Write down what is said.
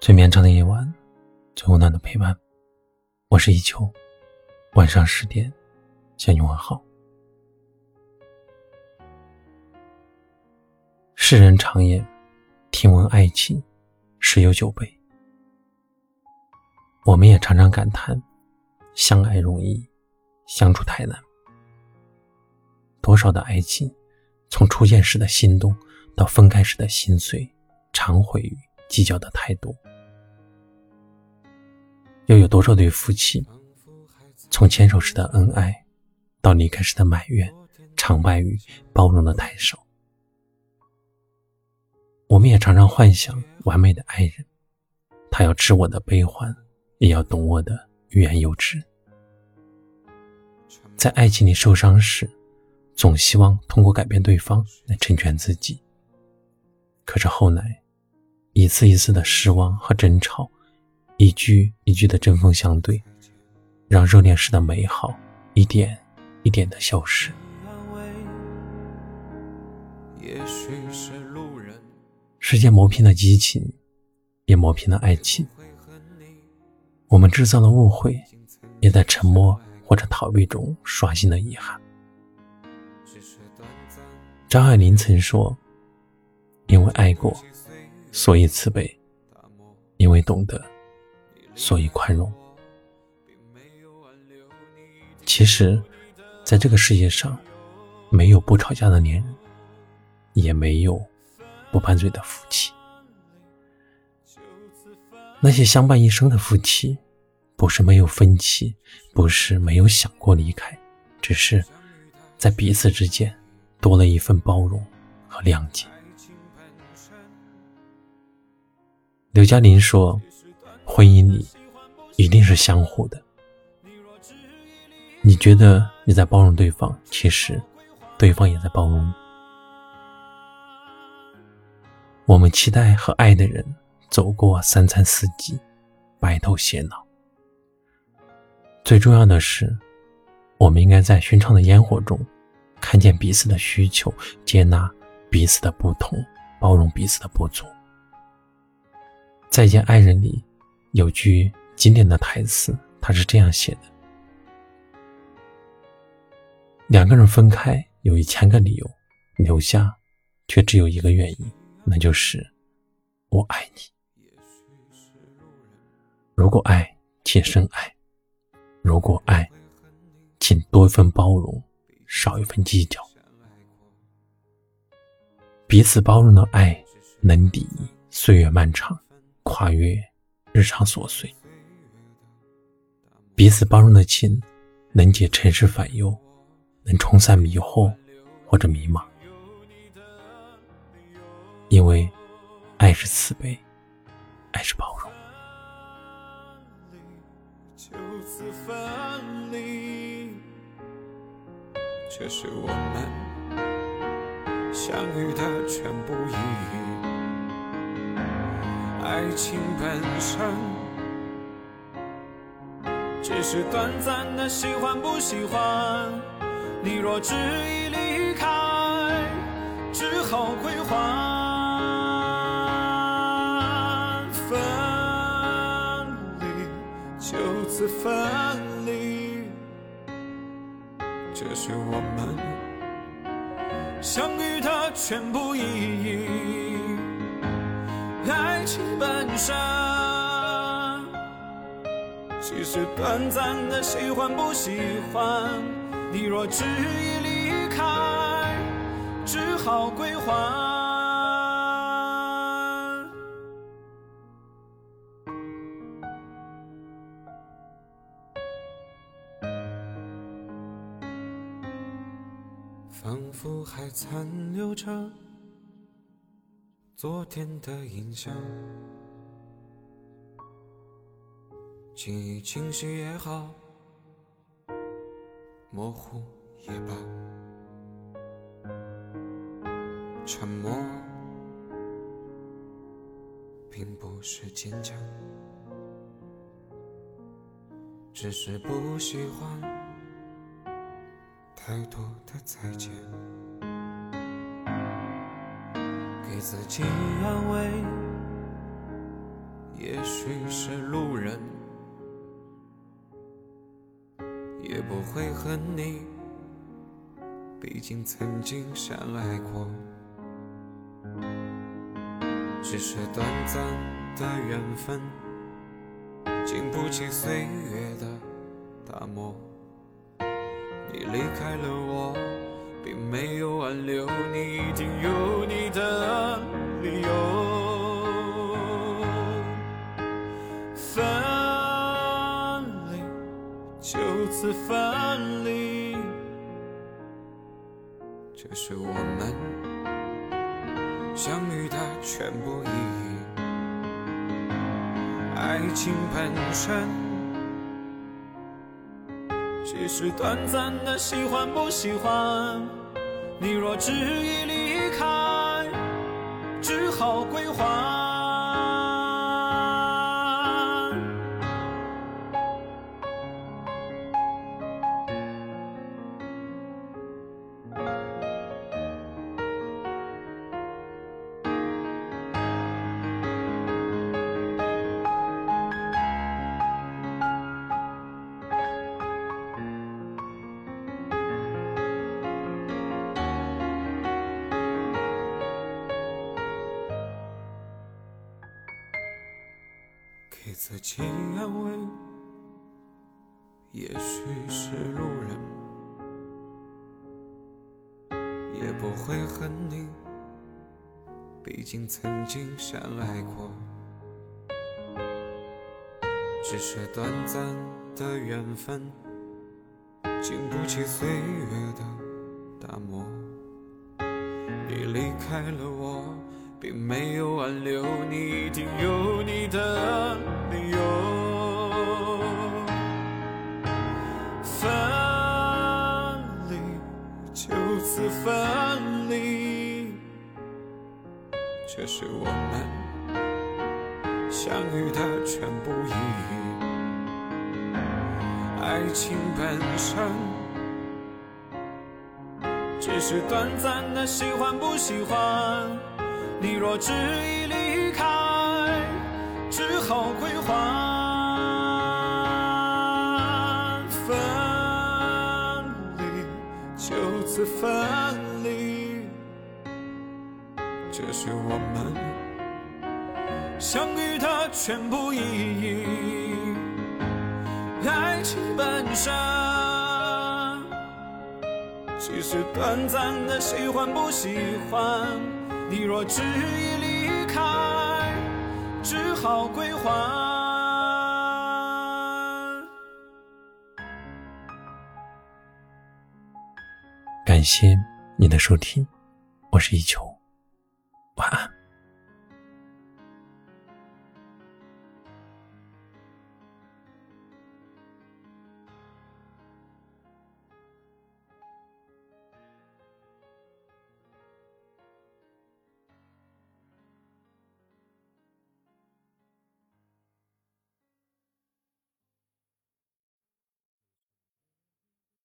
最绵长的夜晚，最温暖的陪伴。我是一秋，晚上十点向你问好。世人常言，听闻爱情，十有九悲。我们也常常感叹，相爱容易，相处太难。多少的爱情，从初见时的心动，到分开时的心碎，常毁于计较的太多。又有多少对夫妻，从牵手时的恩爱，到离开时的埋怨，常败于包容的太少。我们也常常幻想完美的爱人，他要知我的悲欢，也要懂我的欲言又止。在爱情里受伤时，总希望通过改变对方来成全自己。可是后来，一次一次的失望和争吵。一句一句的针锋相对，让热恋时的美好一点一点的消失。时间磨平了激情，也磨平了爱情。我们制造了误会，也在沉默或者逃避中刷新了遗憾。张爱玲曾说：“因为爱过，所以慈悲；因为懂得。”所以宽容。其实，在这个世界上，没有不吵架的恋人，也没有不拌嘴的夫妻。那些相伴一生的夫妻，不是没有分歧，不是没有想过离开，只是在彼此之间多了一份包容和谅解。刘嘉玲说。婚姻里一定是相互的。你觉得你在包容对方，其实对方也在包容你。我们期待和爱的人走过三餐四季，白头偕老。最重要的是，我们应该在寻常的烟火中，看见彼此的需求，接纳彼此的不同，包容彼此的不足。再见爱人里。有句经典的台词，他是这样写的：两个人分开有一千个理由，留下却只有一个原因，那就是我爱你。如果爱，请深爱；如果爱，请多一份包容，少一份计较。彼此包容的爱，能抵岁月漫长，跨越。日常琐碎，彼此包容的情，能解尘世烦忧，能冲散迷惑或者迷茫。因为爱是慈悲，爱是包容。这是我们相遇的全部意义。爱情本身只是短暂的喜欢不喜欢，你若执意离开，只好归还。分离就此分离，这是我们相遇的全部意义。爱情本身其实短暂的喜欢不喜欢，你若执意离开，只好归还。仿佛还残留着。昨天的印象，记忆清晰也好，模糊也罢，沉默并不是坚强，只是不喜欢太多的再见。给自己安慰，也许是路人，也不会恨你，毕竟曾经相爱过。只是短暂的缘分，经不起岁月的打磨。你离开了我，并没有挽留，你一定有你的理由。分离，就此分离，这是我们相遇的全部意义。爱情本身只是短暂的喜欢不喜欢，你若执意离开，只好归还。给自己安慰，也许是路人，也不会恨你，毕竟曾经相爱过。只是短暂的缘分，经不起岁月的打磨。你离开了我。并没有挽留，你一定有你的是我们相遇的全部意义。爱情本身只是短暂的喜欢不喜欢。你若执意离开，只好归还。这是我们相遇的全部意义。爱情本身只是短暂的喜欢不喜欢。你若执意离开，只好归还。感谢你的收听，我是一球，晚安。